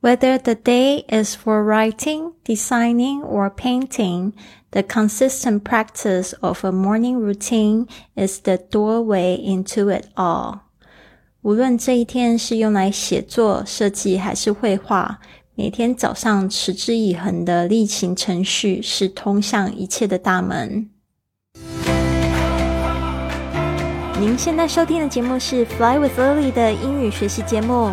Whether the day is for writing, designing, or painting, the consistent practice of a morning routine is the doorway into it all. 无论这一天是用来写作、设计还是绘画，每天早上持之以恒的例行程序是通向一切的大门。您现在收听的节目是《Fly with Lily》的英语学习节目。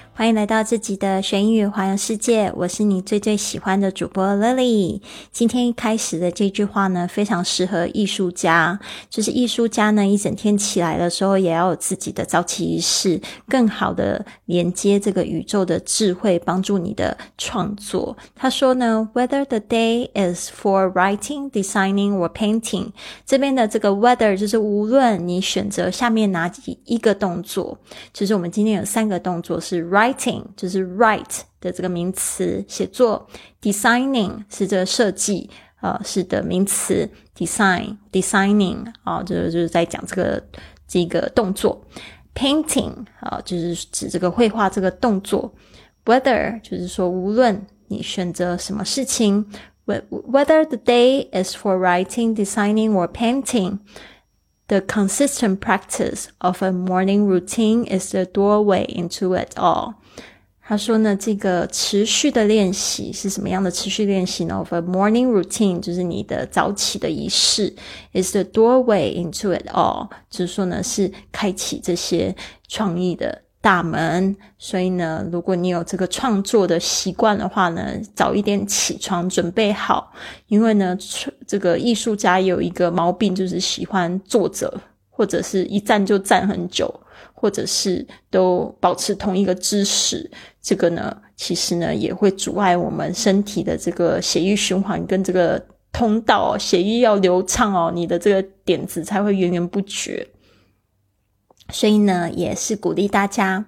欢迎来到这集的学英语环游世界，我是你最最喜欢的主播 Lily。今天一开始的这句话呢，非常适合艺术家，就是艺术家呢一整天起来的时候，也要有自己的早起仪式，更好的连接这个宇宙的智慧，帮助你的创作。他说呢，Whether the day is for writing, designing or painting，这边的这个 whether 就是无论你选择下面哪几一个动作，其实我们今天有三个动作是 write。Writing 就是 write 的这个名词，写作；designing 是这个设计，呃，是的名词；design designing 啊，就是就是在讲这个这个动作；painting 啊，就是指这个绘画这个动作；whether 就是说无论你选择什么事情，whether the day is for writing, designing or painting。 The consistent practice of a morning routine is the doorway into it all. 他说呢，这个持续的练习是什么样的持续练习呢？Of a morning routine 就是你的早起的仪式，is the doorway into it all，就是说呢，是开启这些创意的大门。所以呢，如果你有这个创作的习惯的话呢，早一点起床准备好，因为呢，这个艺术家有一个毛病，就是喜欢坐着，或者是一站就站很久。或者是都保持同一个姿势，这个呢，其实呢也会阻碍我们身体的这个血液循环跟这个通道，血液要流畅哦，你的这个点子才会源源不绝。所以呢，也是鼓励大家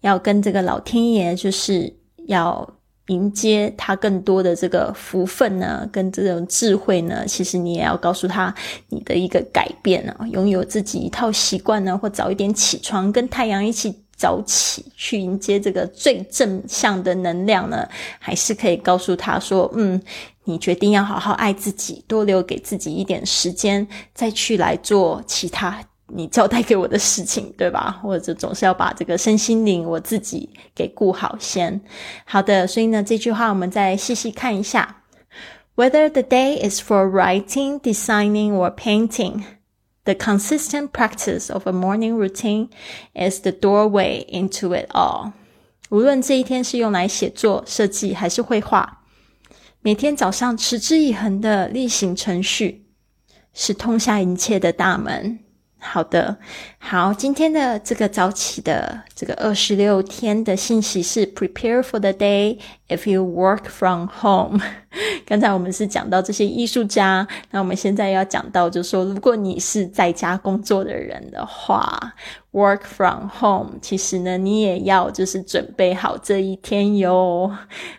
要跟这个老天爷，就是要。迎接他更多的这个福分呢，跟这种智慧呢，其实你也要告诉他你的一个改变啊，拥有自己一套习惯呢，或早一点起床，跟太阳一起早起去迎接这个最正向的能量呢，还是可以告诉他说，嗯，你决定要好好爱自己，多留给自己一点时间，再去来做其他。你交代给我的事情，对吧？或者总是要把这个身心灵我自己给顾好先。好的，所以呢，这句话我们再细细看一下。Whether the day is for writing, designing, or painting, the consistent practice of a morning routine is the doorway into it all。无论这一天是用来写作、设计还是绘画，每天早上持之以恒的例行程序是通向一切的大门。好的，好，今天的这个早起的这个二十六天的信息是 prepare for the day if you work from home。刚才我们是讲到这些艺术家，那我们现在要讲到，就是说，如果你是在家工作的人的话。Work from home，其实呢，你也要就是准备好这一天哟，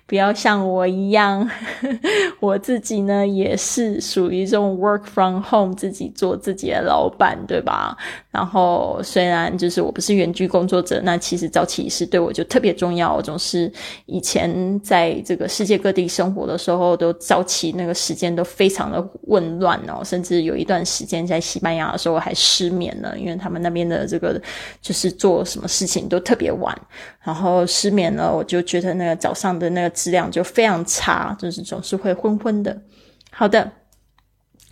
不要像我一样，我自己呢也是属于这种 work from home，自己做自己的老板，对吧？然后虽然就是我不是远距工作者，那其实早起仪式对我就特别重要。我总是以前在这个世界各地生活的时候，都早起那个时间都非常的混乱哦，甚至有一段时间在西班牙的时候还失眠了，因为他们那边的这个。就是做什么事情都特别晚，然后失眠了，我就觉得那个早上的那个质量就非常差，就是总是会昏昏的。好的，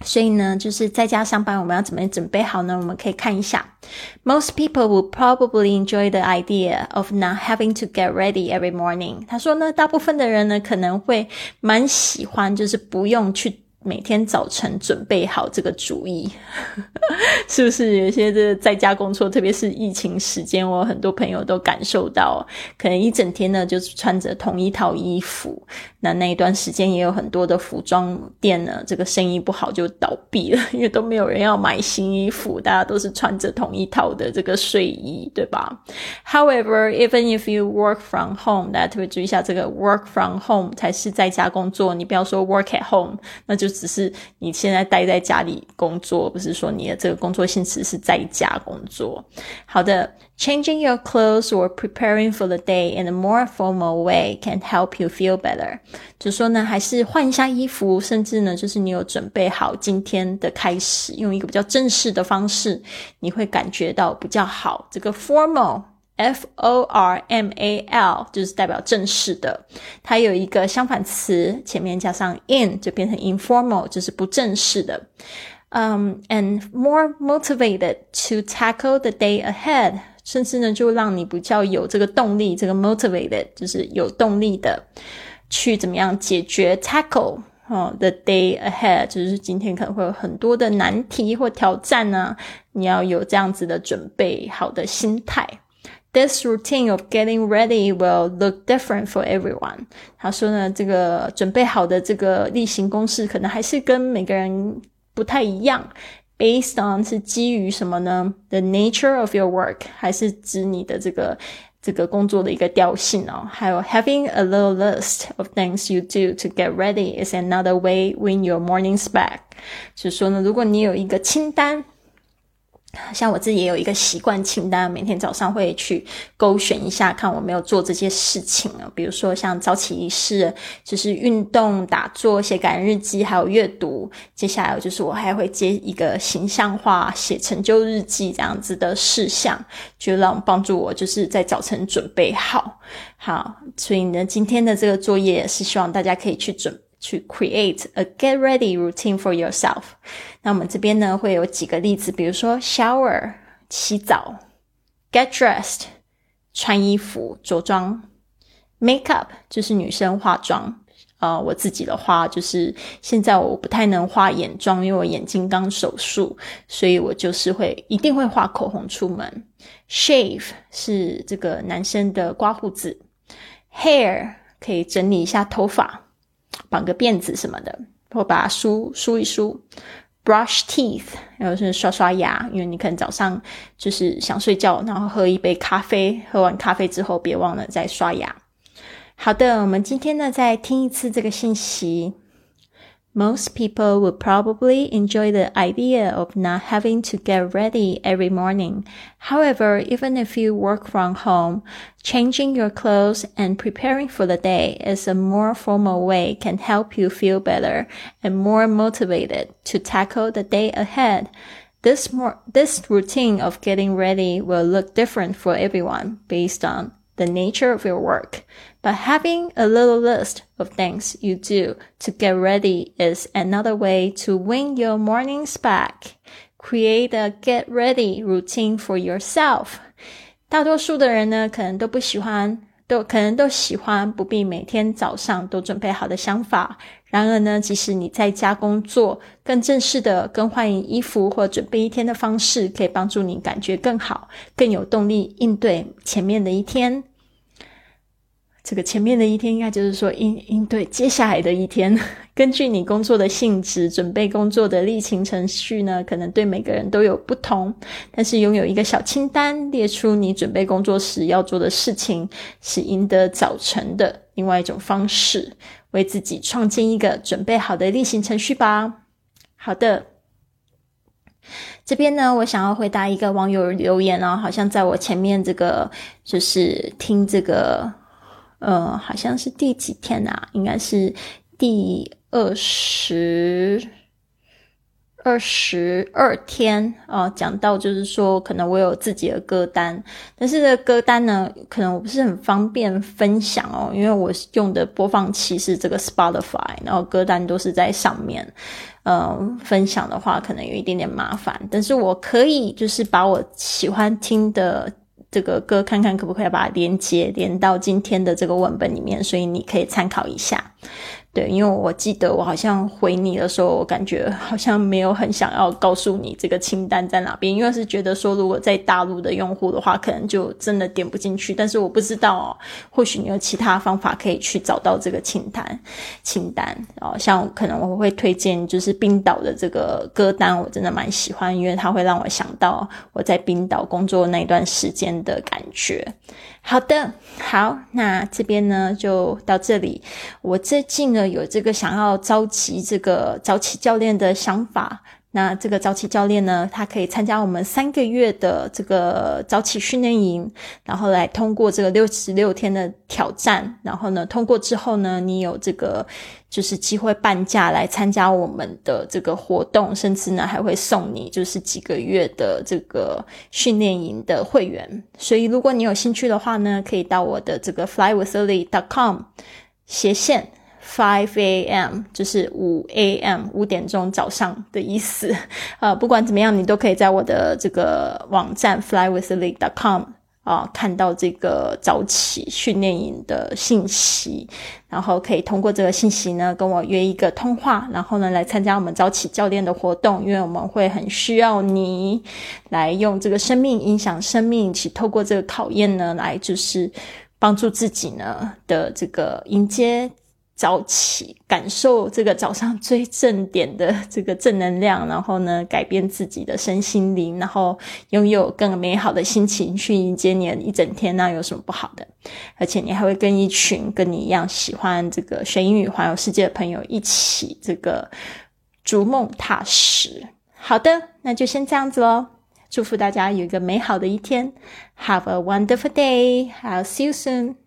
所以呢，就是在家上班，我们要怎么准备好呢？我们可以看一下，Most people would probably enjoy the idea of not having to get ready every morning。他说呢，大部分的人呢可能会蛮喜欢，就是不用去。每天早晨准备好这个主意，是不是？有些这在家工作，特别是疫情时间，我很多朋友都感受到，可能一整天呢就是穿着同一套衣服。那那一段时间也有很多的服装店呢，这个生意不好就倒闭了，因为都没有人要买新衣服，大家都是穿着同一套的这个睡衣，对吧？However, even if you work from home，大家特别注意一下，这个 work from home 才是在家工作，你不要说 work at home，那就。只是你现在待在家里工作，不是说你的这个工作性质是在家工作。好的，changing your clothes or preparing for the day in a more formal way can help you feel better。就说呢，还是换一下衣服，甚至呢，就是你有准备好今天的开始，用一个比较正式的方式，你会感觉到比较好。这个 formal。F O R M A L 就是代表正式的，它有一个相反词，前面加上 in 就变成 informal，就是不正式的。嗯，and more motivated to tackle the day ahead，甚至呢就让你比较有这个动力，这个 motivated 就是有动力的去怎么样解决 tackle 哦 the day ahead，就是今天可能会有很多的难题或挑战呢，你要有这样子的准备好的心态。This routine of getting ready will look different for everyone。他说呢，这个准备好的这个例行公事，可能还是跟每个人不太一样。Based on 是基于什么呢？The nature of your work，还是指你的这个这个工作的一个调性哦。还有 having a little list of things you do to get ready is another way win your morning's back。就是说呢，如果你有一个清单。 像我自己也有一个习惯清单，每天早上会去勾选一下，看我没有做这些事情啊。比如说像早起仪式，就是运动、打坐、写感恩日记，还有阅读。接下来就是我还会接一个形象化写成就日记这样子的事项，就让帮助我就是在早晨准备好。好，所以呢，今天的这个作业也是希望大家可以去准。去 create a get ready routine for yourself。那我们这边呢会有几个例子，比如说 shower 洗澡，get dressed 穿衣服着装，make up 就是女生化妆。呃，我自己的话就是现在我不太能画眼妆，因为我眼睛刚手术，所以我就是会一定会画口红出门。shave 是这个男生的刮胡子，hair 可以整理一下头发。绑个辫子什么的，或把它梳梳一梳。Brush teeth，然后是刷刷牙，因为你可能早上就是想睡觉，然后喝一杯咖啡，喝完咖啡之后别忘了再刷牙。好的，我们今天呢再听一次这个信息。Most people would probably enjoy the idea of not having to get ready every morning. However, even if you work from home, changing your clothes and preparing for the day is a more formal way can help you feel better and more motivated to tackle the day ahead. This more, this routine of getting ready will look different for everyone based on the nature of your work, but having a little list of things you do to get ready is another way to win your mornings back. Create a get ready routine for yourself. 大多数的人呢，可能都不喜欢，都可能都喜欢不必每天早上都准备好的想法。然而呢，即使你在家工作，更正式的更换衣服或准备一天的方式，可以帮助你感觉更好，更有动力应对前面的一天。 这个前面的一天，应该就是说应应对接下来的一天。根据你工作的性质，准备工作的例行程序呢，可能对每个人都有不同。但是拥有一个小清单，列出你准备工作时要做的事情，是赢得早晨的另外一种方式。为自己创建一个准备好的例行程序吧。好的，这边呢，我想要回答一个网友留言哦，好像在我前面这个就是听这个，呃，好像是第几天啊？应该是第二十。二十二天啊，讲到就是说，可能我有自己的歌单，但是这歌单呢，可能我不是很方便分享哦，因为我用的播放器是这个 Spotify，然后歌单都是在上面，嗯，分享的话可能有一点点麻烦，但是我可以就是把我喜欢听的这个歌，看看可不可以把它连接连到今天的这个文本里面，所以你可以参考一下。对，因为我记得我好像回你的时候，我感觉好像没有很想要告诉你这个清单在哪边，因为是觉得说如果在大陆的用户的话，可能就真的点不进去。但是我不知道哦，或许你有其他方法可以去找到这个清单清单哦。像可能我会推荐就是冰岛的这个歌单，我真的蛮喜欢，因为它会让我想到我在冰岛工作那段时间的感觉。好的，好，那这边呢就到这里。我最近呢有这个想要召集这个早起教练的想法。那这个早起教练呢，他可以参加我们三个月的这个早起训练营，然后来通过这个六十六天的挑战，然后呢，通过之后呢，你有这个就是机会半价来参加我们的这个活动，甚至呢还会送你就是几个月的这个训练营的会员。所以如果你有兴趣的话呢，可以到我的这个 flywithly.com 斜线。Five a.m. 就是五 a.m. 五点钟早上的意思。呃，不管怎么样，你都可以在我的这个网站 flywithleague.com 啊看到这个早起训练营的信息，然后可以通过这个信息呢跟我约一个通话，然后呢来参加我们早起教练的活动，因为我们会很需要你来用这个生命影响生命，一起透过这个考验呢来就是帮助自己呢的这个迎接。早起，感受这个早上最正点的这个正能量，然后呢，改变自己的身心灵，然后拥有更美好的心情去迎接你的一整天，那有什么不好的？而且你还会跟一群跟你一样喜欢这个学英语、环游世界的朋友一起这个逐梦踏实。好的，那就先这样子喽。祝福大家有一个美好的一天。Have a wonderful day. I'll see you soon.